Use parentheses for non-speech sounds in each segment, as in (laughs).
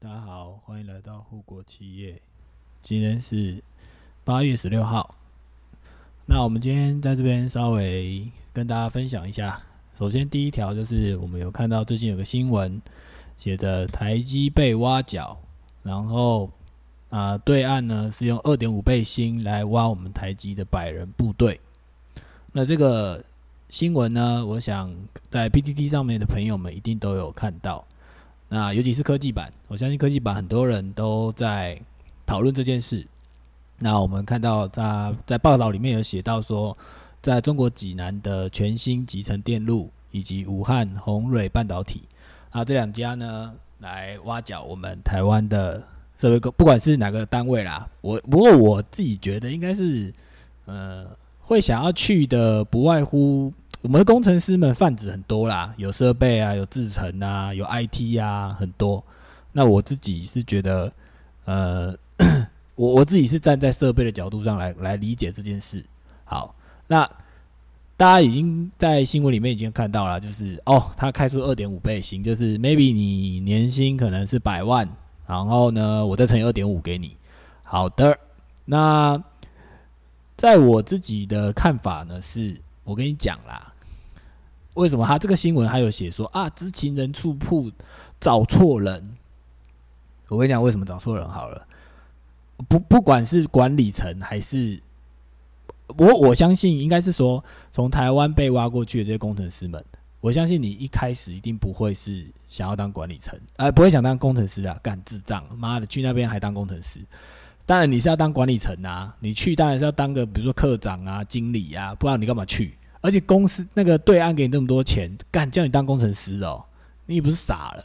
大家好，欢迎来到护国企业。今天是八月十六号。那我们今天在这边稍微跟大家分享一下。首先，第一条就是我们有看到最近有个新闻，写着台积被挖角，然后啊，对岸呢是用二点五倍薪来挖我们台积的百人部队。那这个新闻呢，我想在 PTT 上面的朋友们一定都有看到。那尤其是科技版，我相信科技版很多人都在讨论这件事。那我们看到他在报道里面有写到说，在中国济南的全新集成电路以及武汉宏蕊半导体啊这两家呢，来挖角我们台湾的设备不管是哪个单位啦。我不过我自己觉得应该是，呃，会想要去的不外乎。我们的工程师们泛指很多啦，有设备啊，有制程啊，有 IT 啊，很多。那我自己是觉得，呃，(clears throat) 我我自己是站在设备的角度上来来理解这件事。好，那大家已经在新闻里面已经看到了，就是哦，他开出二点五倍薪，就是 maybe 你年薪可能是百万，然后呢，我再乘以二点五给你。好的，那在我自己的看法呢是。我跟你讲啦，为什么他这个新闻还有写说啊，知情人处铺找错人？我跟你讲，为什么找错人好了？不，不管是管理层还是我，我相信应该是说，从台湾被挖过去的这些工程师们，我相信你一开始一定不会是想要当管理层，呃，不会想当工程师啊，干智障，妈的，去那边还当工程师。当然你是要当管理层啊，你去当然是要当个比如说科长啊、经理啊，不然你干嘛去？而且公司那个对岸给你那么多钱，干叫你当工程师哦，你也不是傻了？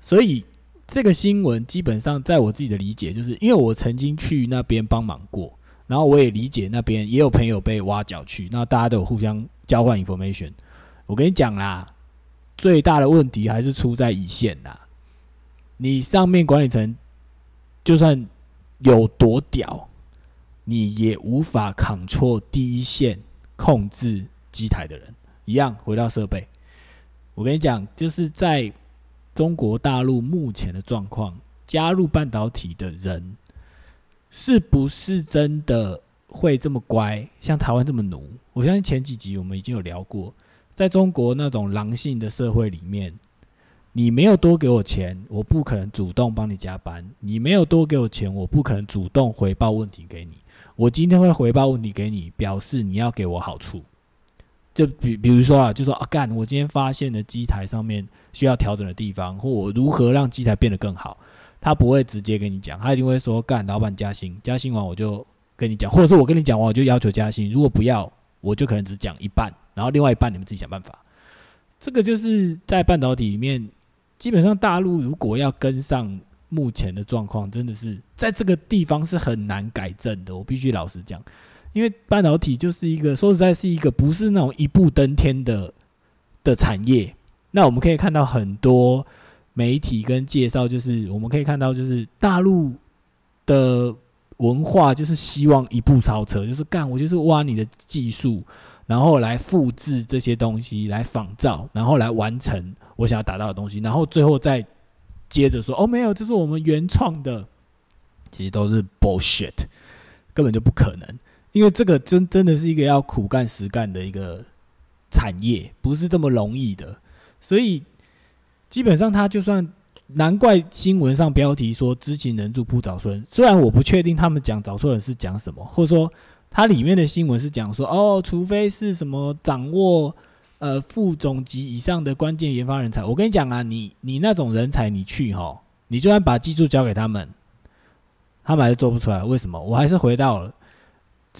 所以这个新闻基本上在我自己的理解，就是因为我曾经去那边帮忙过，然后我也理解那边也有朋友被挖角去，那大家都有互相交换 information。我跟你讲啦，最大的问题还是出在一线呐，你上面管理层就算。有多屌，你也无法扛错第一线控制机台的人。一样回到设备，我跟你讲，就是在中国大陆目前的状况，加入半导体的人是不是真的会这么乖，像台湾这么奴？我相信前几集我们已经有聊过，在中国那种狼性的社会里面。你没有多给我钱，我不可能主动帮你加班。你没有多给我钱，我不可能主动回报问题给你。我今天会回报问题给你，表示你要给我好处。就比比如说啊，就说啊，干，我今天发现的机台上面需要调整的地方，或我如何让机台变得更好。他不会直接跟你讲，他一定会说，干，老板加薪，加薪完我就跟你讲，或者说我跟你讲完我就要求加薪。如果不要，我就可能只讲一半，然后另外一半你们自己想办法。这个就是在半导体里面。基本上，大陆如果要跟上目前的状况，真的是在这个地方是很难改正的。我必须老实讲，因为半导体就是一个说实在是一个不是那种一步登天的的产业。那我们可以看到很多媒体跟介绍，就是我们可以看到，就是大陆的文化就是希望一步超车，就是干我就是挖你的技术。然后来复制这些东西，来仿造，然后来完成我想要达到的东西，然后最后再接着说：“哦，没有，这是我们原创的。”其实都是 bullshit，根本就不可能，因为这个真真的是一个要苦干实干的一个产业，不是这么容易的。所以基本上，他就算难怪新闻上标题说“知情人助铺找错人”，虽然我不确定他们讲找错人是讲什么，或者说。它里面的新闻是讲说，哦，除非是什么掌握呃副总级以上的关键研发人才，我跟你讲啊，你你那种人才你去哈，你就算把技术交给他们，他们还是做不出来。为什么？我还是回到了 (laughs)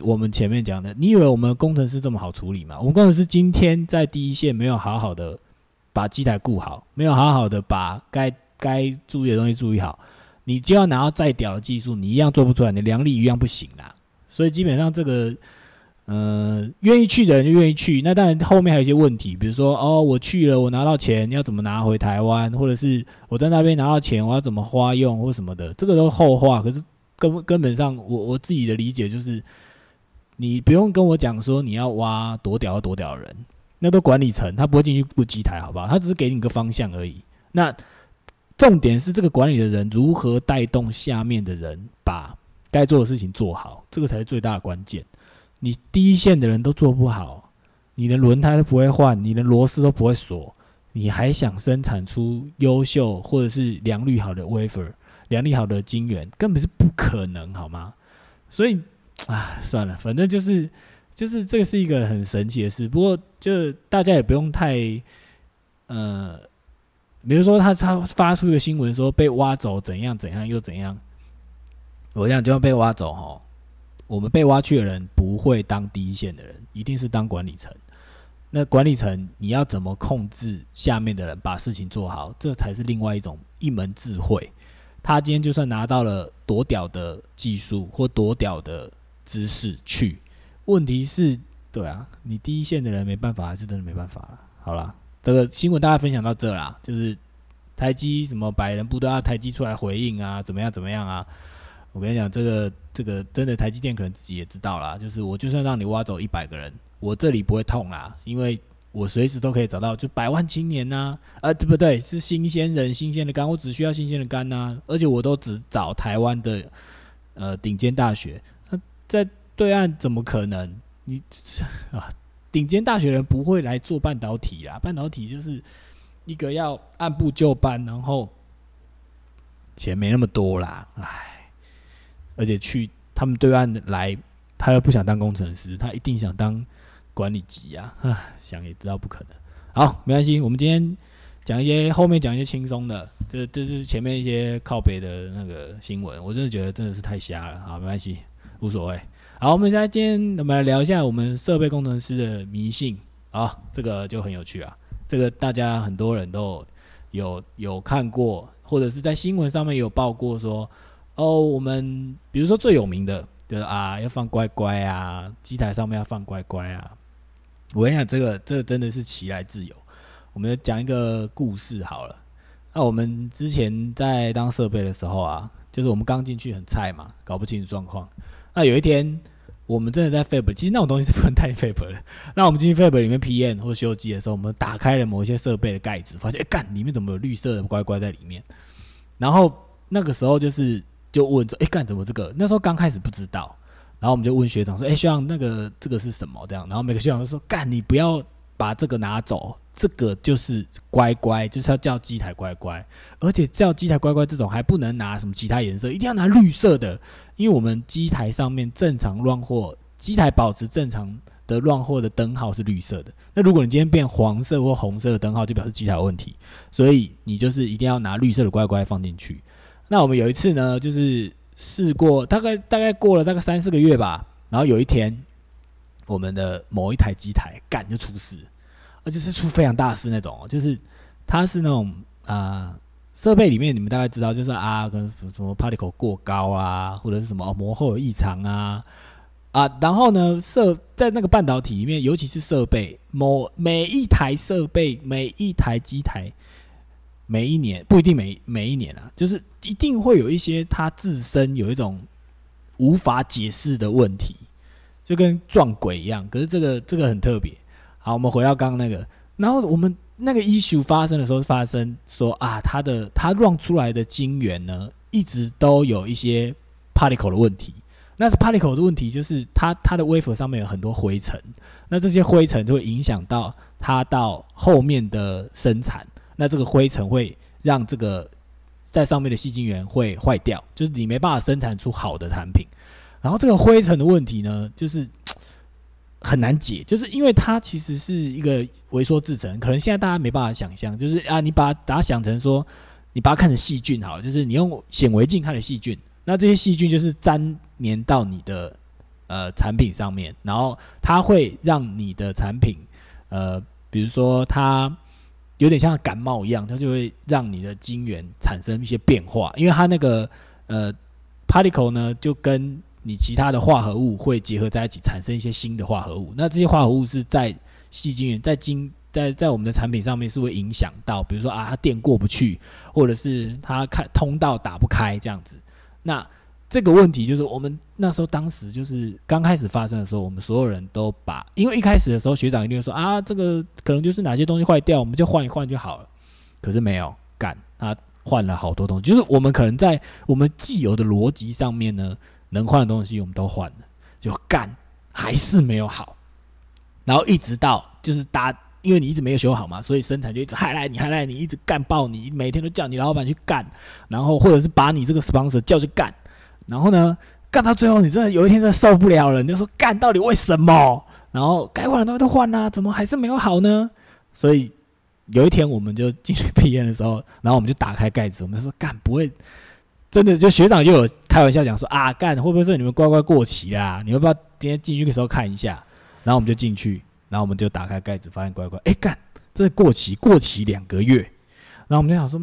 我们前面讲的，你以为我们工程师这么好处理吗？我们工程师今天在第一线没有好好的把机台顾好，没有好好的把该该注意的东西注意好，你就要拿到再屌的技术，你一样做不出来，你良力一样不行啦。所以基本上这个，呃，愿意去的人就愿意去。那当然后面还有一些问题，比如说哦，我去了，我拿到钱要怎么拿回台湾，或者是我在那边拿到钱，我要怎么花用或什么的，这个都是后话。可是根根本上，我我自己的理解就是，你不用跟我讲说你要挖多屌多屌的人，那都管理层，他不会进去布机台，好不好？他只是给你个方向而已。那重点是这个管理的人如何带动下面的人把该做的事情做好，这个才是最大的关键。你第一线的人都做不好，你的轮胎都不会换，你的螺丝都不会锁，你还想生产出优秀或者是良率好的 wafer、良率好的晶圆，根本是不可能，好吗？所以啊，算了，反正就是就是这是一个很神奇的事。不过就大家也不用太呃。比如说，他他发出一个新闻说被挖走怎样怎样又怎样，我想就要被挖走哈。我们被挖去的人不会当第一线的人，一定是当管理层。那管理层你要怎么控制下面的人把事情做好，这才是另外一种一门智慧。他今天就算拿到了多屌的技术或多屌的姿势去，问题是，对啊，你第一线的人没办法，还是真的没办法了。好了。这个新闻大家分享到这啦，就是台积什么百人部都要台积出来回应啊，怎么样怎么样啊？我跟你讲，这个这个真的台积电可能自己也知道啦，就是我就算让你挖走一百个人，我这里不会痛啦，因为我随时都可以找到就百万青年呐，啊对不对？是新鲜人、新鲜的肝，我只需要新鲜的肝呐，而且我都只找台湾的呃顶尖大学，在对岸怎么可能？你 (laughs) 啊？顶尖大学人不会来做半导体啊，半导体就是一个要按部就班，然后钱没那么多啦，唉，而且去他们对岸来，他又不想当工程师，他一定想当管理级啊，唉，想也知道不可能。好，没关系，我们今天讲一些后面讲一些轻松的，这这是前面一些靠北的那个新闻，我真的觉得真的是太瞎了，好，没关系，无所谓。好，我们现在今天我们来聊一下我们设备工程师的迷信啊，这个就很有趣啊。这个大家很多人都有有看过，或者是在新闻上面有报过，说哦，我们比如说最有名的，就是啊，要放乖乖啊，机台上面要放乖乖啊。我跟你讲，这个这个真的是其来自有。我们讲一个故事好了。那我们之前在当设备的时候啊，就是我们刚进去很菜嘛，搞不清楚状况。那有一天，我们真的在 Fab，其实那种东西是不能带 Fab 的。(laughs) 那我们进去 Fab 里面 PM 或修机的时候，我们打开了某一些设备的盖子，发现哎干，里面怎么有绿色的乖乖在里面？然后那个时候就是就问说，哎干，怎么这个？那时候刚开始不知道，然后我们就问学长说，哎学长，那个这个是什么？这样，然后每个学长都说，干，你不要把这个拿走。这个就是乖乖，就是要叫机台乖乖，而且叫机台乖乖这种还不能拿什么其他颜色，一定要拿绿色的，因为我们机台上面正常乱货，机台保持正常的乱货的灯号是绿色的。那如果你今天变黄色或红色的灯号，就表示机台有问题，所以你就是一定要拿绿色的乖乖放进去。那我们有一次呢，就是试过，大概大概过了大概三四个月吧，然后有一天，我们的某一台机台干就出事。而且是出非常大事那种，就是它是那种啊设备里面，你们大概知道，就是啊，可能什么 particle 过高啊，或者是什么膜后有异常啊啊，然后呢设在那个半导体里面，尤其是设备某每一台设备每一台机台，每一年不一定每每一年啊，就是一定会有一些它自身有一种无法解释的问题，就跟撞鬼一样。可是这个这个很特别。好，我们回到刚刚那个，然后我们那个 issue 发生的时候，发生说啊，它的它撞出来的晶圆呢，一直都有一些 particle 的问题。那是 particle 的问题，就是它它的 wafer 上面有很多灰尘，那这些灰尘就会影响到它到后面的生产。那这个灰尘会让这个在上面的细晶圆会坏掉，就是你没办法生产出好的产品。然后这个灰尘的问题呢，就是。(tsk) 很难解，就是因为它其实是一个微缩制成，可能现在大家没办法想象，就是啊，你把把它想成说，你把它看成细菌好了，就是你用显微镜看的细菌，那这些细菌就是粘黏到你的呃产品上面，然后它会让你的产品呃，比如说它有点像感冒一样，它就会让你的晶圆产生一些变化，因为它那个呃 particle 呢就跟你其他的化合物会结合在一起，产生一些新的化合物。那这些化合物是在细菌、在晶、在在我们的产品上面是会影响到，比如说啊，它电过不去，或者是它开通道打不开这样子。那这个问题就是我们那时候当时就是刚开始发生的时候，我们所有人都把，因为一开始的时候学长一定会说啊，这个可能就是哪些东西坏掉，我们就换一换就好了。可是没有干，他换了好多东西，就是我们可能在我们既有的逻辑上面呢，能换的东西我们都换了，就干还是没有好，然后一直到就是大，因为你一直没有修好嘛，所以生产就一直害赖你，害赖你，一直干爆你，每天都叫你老板去干，然后或者是把你这个 sponsor 叫去干，然后呢，干到最后你真的有一天真的受不了了，你就说干到底为什么？然后该换的东西都换了，怎么还是没有好呢？所以。有一天，我们就进去批验的时候，然后我们就打开盖子，我们就说干不会，真的就学长就有开玩笑讲说啊干会不会是你们乖乖过期啦？你们不要今天进去的时候看一下？然后我们就进去，然后我们就打开盖子，发现乖乖哎干，这过期过期两个月，然后我们就想说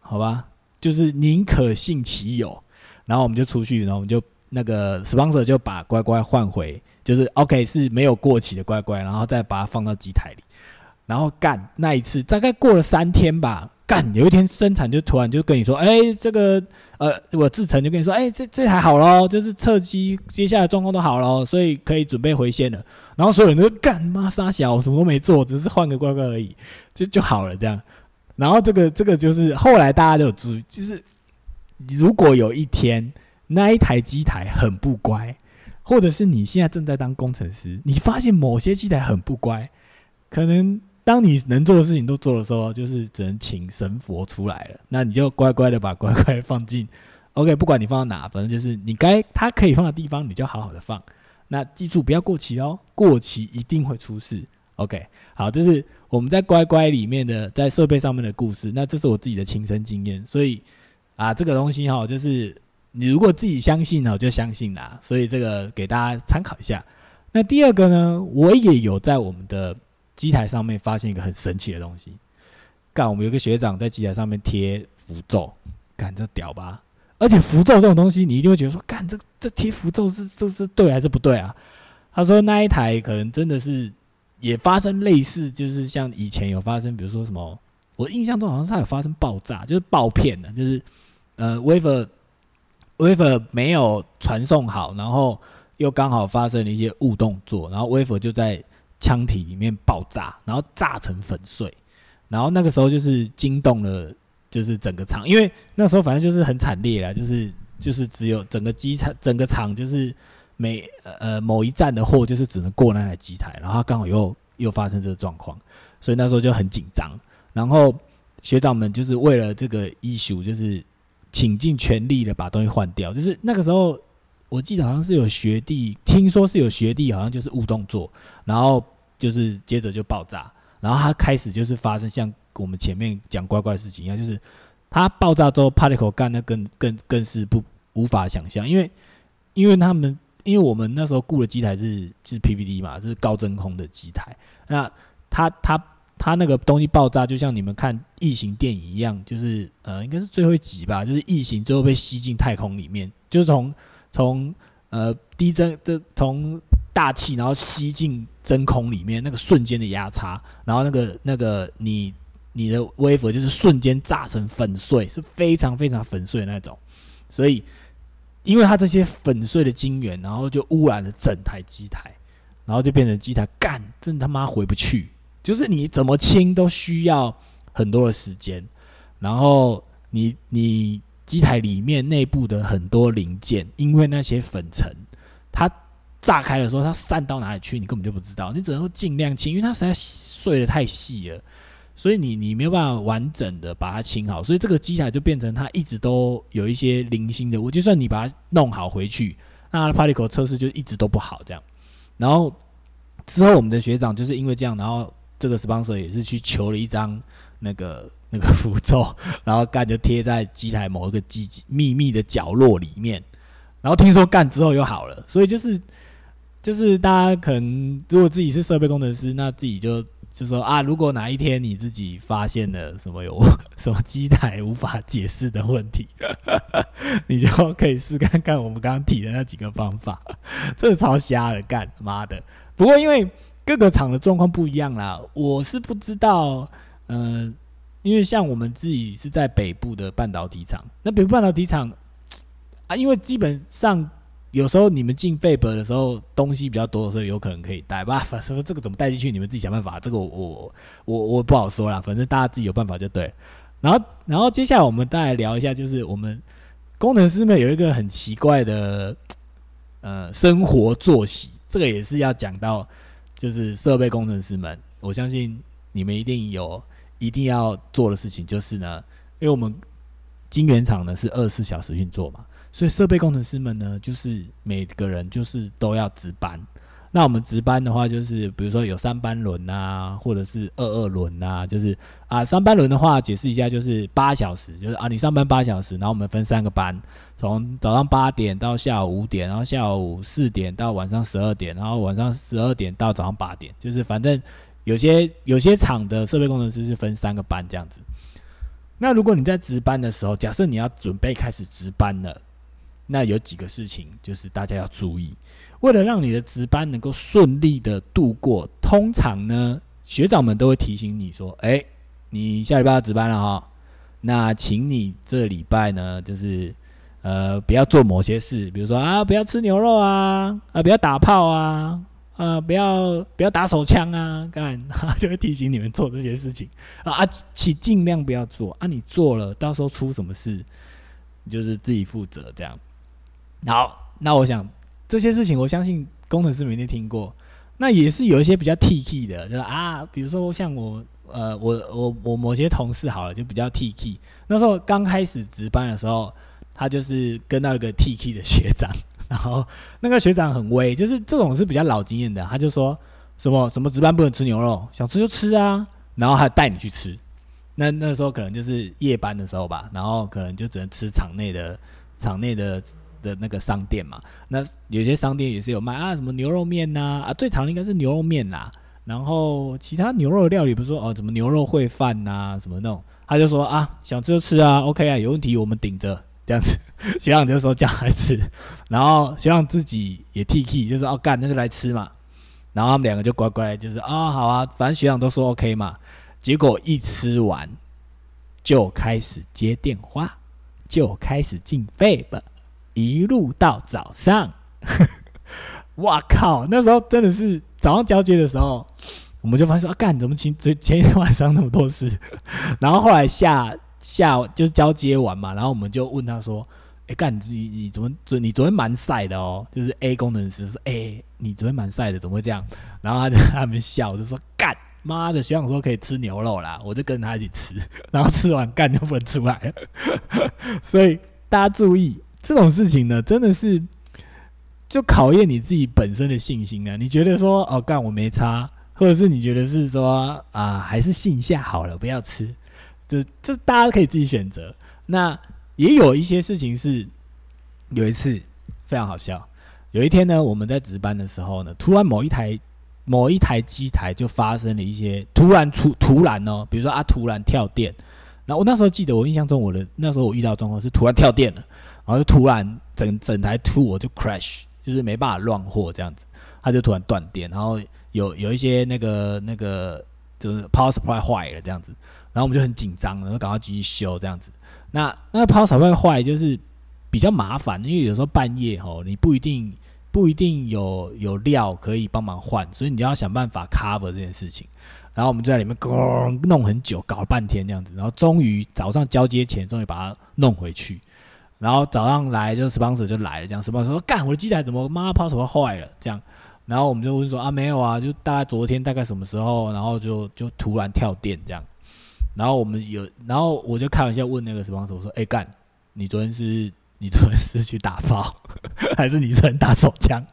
好吧，就是宁可信其有，然后我们就出去，然后我们就那个 sponsor 就把乖乖换回，就是 OK 是没有过期的乖乖，然后再把它放到机台里。然后干那一次，大概过了三天吧。干有一天生产就突然就跟你说：“哎，这个呃，我制成就跟你说：哎，这这台好咯，就是测机接下来状况都好咯，所以可以准备回线了。”然后所有人都干妈傻小，我什么都没做，只是换个乖乖而已，就就好了这样。然后这个这个就是后来大家都有注意，就是如果有一天那一台机台很不乖，或者是你现在正在当工程师，你发现某些机台很不乖，可能。当你能做的事情都做的时候，就是只能请神佛出来了。那你就乖乖的把乖乖放进，OK，不管你放到哪，反正就是你该它可以放的地方，你就好好的放。那记住不要过期哦，过期一定会出事。OK，好，这是我们在乖乖里面的在设备上面的故事。那这是我自己的亲身经验，所以啊，这个东西哈，就是你如果自己相信呢，就相信啦。所以这个给大家参考一下。那第二个呢，我也有在我们的。机台上面发现一个很神奇的东西，干！我们有个学长在机台上面贴符咒，干这屌吧！而且符咒这种东西，你一定会觉得说，干这这贴符咒是这是对还是不对啊？他说那一台可能真的是也发生类似，就是像以前有发生，比如说什么，我印象中好像是它有发生爆炸，就是爆片的，就是呃，Waver Waver 没有传送好，然后又刚好发生了一些误动作，然后 Waver 就在。枪体里面爆炸，然后炸成粉碎，然后那个时候就是惊动了，就是整个厂，因为那时候反正就是很惨烈啦，就是就是只有整个机场整个厂就是每呃某一站的货就是只能过那台机台，然后刚好又又发生这个状况，所以那时候就很紧张，然后学长们就是为了这个 issue 就是倾尽全力的把东西换掉，就是那个时候我记得好像是有学弟，听说是有学弟好像就是误动作，然后。就是接着就爆炸，然后它开始就是发生像我们前面讲怪怪的事情一样，就是它爆炸之后，帕利口干那更更更是不无法想象，因为因为他们因为我们那时候雇的机台是是 PVD 嘛，是高真空的机台，那它它它那个东西爆炸，就像你们看异形电影一样，就是呃应该是最后一集吧，就是异形最后被吸进太空里面，就是从从呃低真的从。大气，然后吸进真空里面，那个瞬间的压差，然后那个那个你你的微佛就是瞬间炸成粉碎，是非常非常粉碎的那种。所以，因为它这些粉碎的晶圆，然后就污染了整台机台，然后就变成机台干，真他妈回不去。就是你怎么清都需要很多的时间，然后你你机台里面内部的很多零件，因为那些粉尘，它。炸开的时候，它散到哪里去，你根本就不知道。你只能尽量清，因为它实在碎的太细了，所以你你没有办法完整的把它清好。所以这个机台就变成它一直都有一些零星的。我就算你把它弄好回去，那 particle 测试就一直都不好这样。然后之后我们的学长就是因为这样，然后这个 sponsor 也是去求了一张那个那个符咒，(laughs) 然后干就贴在机台某一个机秘密的角落里面。然后听说干之后又好了，所以就是。就是大家可能如果自己是设备工程师，那自己就就说啊，如果哪一天你自己发现了什么有 (laughs) 什么机台无法解释的问题，(laughs) 你就可以试看看我们刚刚提的那几个方法，这超瞎的，干妈的！不过因为各个厂的状况不一样啦，我是不知道，嗯，因为像我们自己是在北部的半导体厂，那北部半导体厂啊，因为基本上。有时候你们进费本的时候，东西比较多的时候，有可能可以带吧。反正这个怎么带进去，你们自己想办法。这个我我我我不好说啦，反正大家自己有办法就对。然后，然后接下来我们再来聊一下，就是我们工程师们有一个很奇怪的呃生活作息，这个也是要讲到，就是设备工程师们，我相信你们一定有一定要做的事情，就是呢，因为我们晶圆厂呢是二十四小时运作嘛，所以设备工程师们呢，就是每个人就是都要值班。那我们值班的话，就是比如说有三班轮啊，或者是二二轮啊，就是啊三班轮的话，解释一下就是八小时，就是啊你上班八小时，然后我们分三个班，从早上八点到下午五点，然后下午四点到晚上十二点，然后晚上十二点到早上八点，就是反正有些有些厂的设备工程师是分三个班这样子。那如果你在值班的时候，假设你要准备开始值班了，那有几个事情就是大家要注意。为了让你的值班能够顺利的度过，通常呢，学长们都会提醒你说：“哎，你下礼拜要值班了哈，那请你这礼拜呢，就是呃，不要做某些事，比如说啊，不要吃牛肉啊，啊，不要打炮啊，啊，不要不要打手枪啊，干，(laughs) 就会提醒你们做这些事情啊啊，请尽量不要做啊，你做了，到时候出什么事，你就是自己负责这样。好，那我想。这些事情，我相信工程师每天听过。那也是有一些比较 T K 的，就是啊，比如说像我，呃，我我我某些同事好了，就比较 T K。那时候刚开始值班的时候，他就是跟到一个 T K 的学长，然后那个学长很威，就是这种是比较老经验的，他就说什么什么值班不能吃牛肉，想吃就吃啊，然后还带你去吃。那那时候可能就是夜班的时候吧，然后可能就只能吃场内的场内的。的那个商店嘛，那有些商店也是有卖啊，什么牛肉面呐啊，最常的应该是牛肉面啦。然后其他牛肉料理，不是说哦，什么牛肉烩饭呐，什么那种，他就说啊，想吃就吃啊，OK 啊，有问题我们顶着这样子。学长就说叫来吃，(laughs) 然后学长自己也 T K，就说哦干，那就来吃嘛。然后他们两个就乖乖，就是啊好啊，反正学长都说 OK 嘛。结果一吃完就开始接电话，就开始进费吧。一路到早上，(laughs) 哇靠！那时候真的是早上交接的时候，我们就发现说啊，干怎么前前前天晚上那么多事？(laughs) 然后后来下下就是交接完嘛，然后我们就问他说：“哎，干你你怎么昨你昨天蛮晒的哦？”就是 A 工程师说：“哎，你昨天蛮晒的，怎么会这样？”然后他就 (laughs) 他们笑就说：“干妈的，学长说可以吃牛肉啦，我就跟他一起吃，(laughs) 然后吃完干就不能出来了。(laughs) 所以大家注意。”这种事情呢，真的是就考验你自己本身的信心啊！你觉得说哦，干我没差，或者是你觉得是说啊，还是信下好了，不要吃。这这大家可以自己选择。那也有一些事情是有一次非常好笑。有一天呢，我们在值班的时候呢，突然某一台某一台机台就发生了一些突然出突然哦，比如说啊，突然跳电。那我那时候记得，我印象中我的那时候我遇到状况是突然跳电了。然后就突然整整台 two 我就 crash，就是没办法乱货这样子，它就突然断电，然后有有一些那个那个就是 power supply 坏了这样子，然后我们就很紧张，然后赶快继续修这样子。那那 power supply 坏就是比较麻烦，因为有时候半夜吼你不一定不一定有有料可以帮忙换，所以你就要想办法 cover 这件事情。然后我们就在里面弄很久，搞了半天这样子，然后终于早上交接前终于把它弄回去。然后早上来就 sponsor 就来了，这样 sponsor 说干我的机台怎么妈抛什么坏了这样，然后我们就问说啊没有啊，就大概昨天大概什么时候，然后就就突然跳电这样，然后我们有，然后我就开玩笑问那个 sponsor 我说哎干，你昨天是你昨天是去打炮，(laughs) 还是你 (laughs) 昨天打手枪？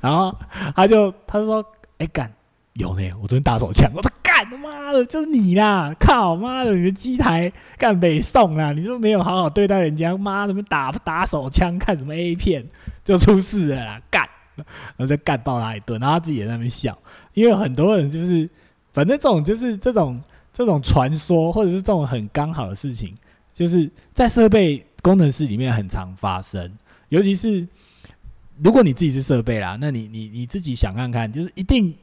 然后他就他说哎干有呢，我昨天打手枪，我说。干他妈的，就是你啦！靠妈的，你的机台干北宋啊！你是不是没有好好对待人家？妈的，打打手枪，看什么 A 片就出事了啦！干，然后再干爆他一顿，然后他自己也在那边笑。因为很多人就是，反正这种就是这种这种传说，或者是这种很刚好的事情，就是在设备工程师里面很常发生。尤其是如果你自己是设备啦，那你你你自己想看看，就是一定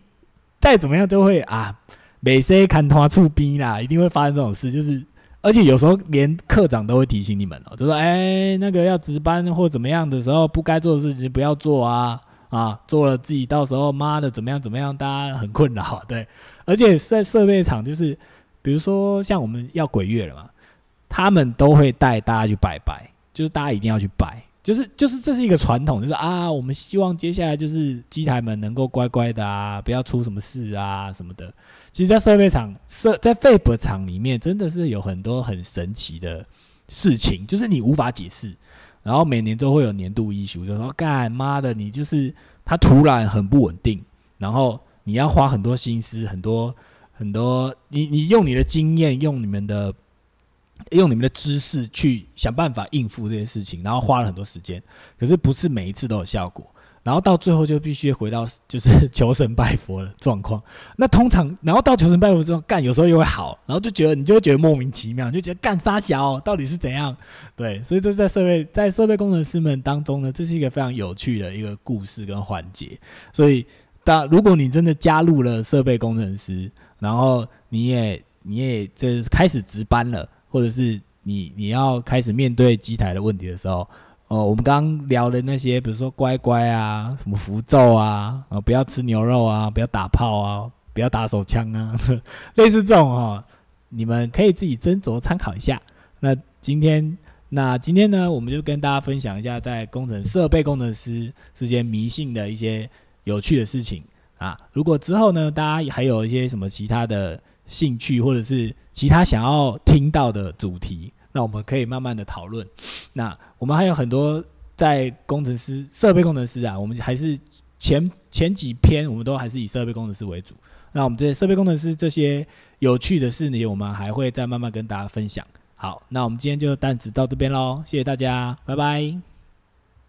再怎么样都会啊。每次看他出兵啦，一定会发生这种事，就是而且有时候连科长都会提醒你们哦，就说：“哎，那个要值班或怎么样的时候，不该做的事情不要做啊啊，做了自己到时候妈的怎么样怎么样，大家很困扰。”对，而且在设备厂，就是比如说像我们要鬼月了嘛，他们都会带大家去拜拜，就是大家一定要去拜，就是就是这是一个传统，就是啊，我们希望接下来就是机台们能够乖乖的啊，不要出什么事啊什么的。其实，在设备厂设在 Fab 厂里面，真的是有很多很神奇的事情，就是你无法解释。然后每年都会有年度医学，就说干妈的，你就是它突然很不稳定，然后你要花很多心思，很多很多，你你用你的经验，用你们的。用你们的知识去想办法应付这些事情，然后花了很多时间，可是不是每一次都有效果，然后到最后就必须回到就是 (laughs) 求神拜佛的状况。那通常，然后到求神拜佛之后干，有时候又会好，然后就觉得你就会觉得莫名其妙，就觉得干啥小到底是怎样？对，所以这在设备在设备工程师们当中呢，这是一个非常有趣的一个故事跟环节。所以，当如果你真的加入了设备工程师，然后你也你也这开始值班了。或者是你你要开始面对机台的问题的时候，哦，我们刚刚聊的那些，比如说乖乖啊，什么符咒啊，啊，不要吃牛肉啊，不要打炮啊，不要打手枪啊，(laughs) 类似这种哈，你们可以自己斟酌参考一下。那今天那今天呢，我们就跟大家分享一下在工程设备工程师之间迷信的一些有趣的事情啊。如果之后呢，大家还有一些什么其他的。兴趣或者是其他想要听到的主题，那我们可以慢慢的讨论。那我们还有很多在工程师、设备工程师啊，我们还是前前几篇我们都还是以设备工程师为主。那我们这些设备工程师这些有趣的事呢，我们还会再慢慢跟大家分享。好，那我们今天就单子到这边喽，谢谢大家，拜拜。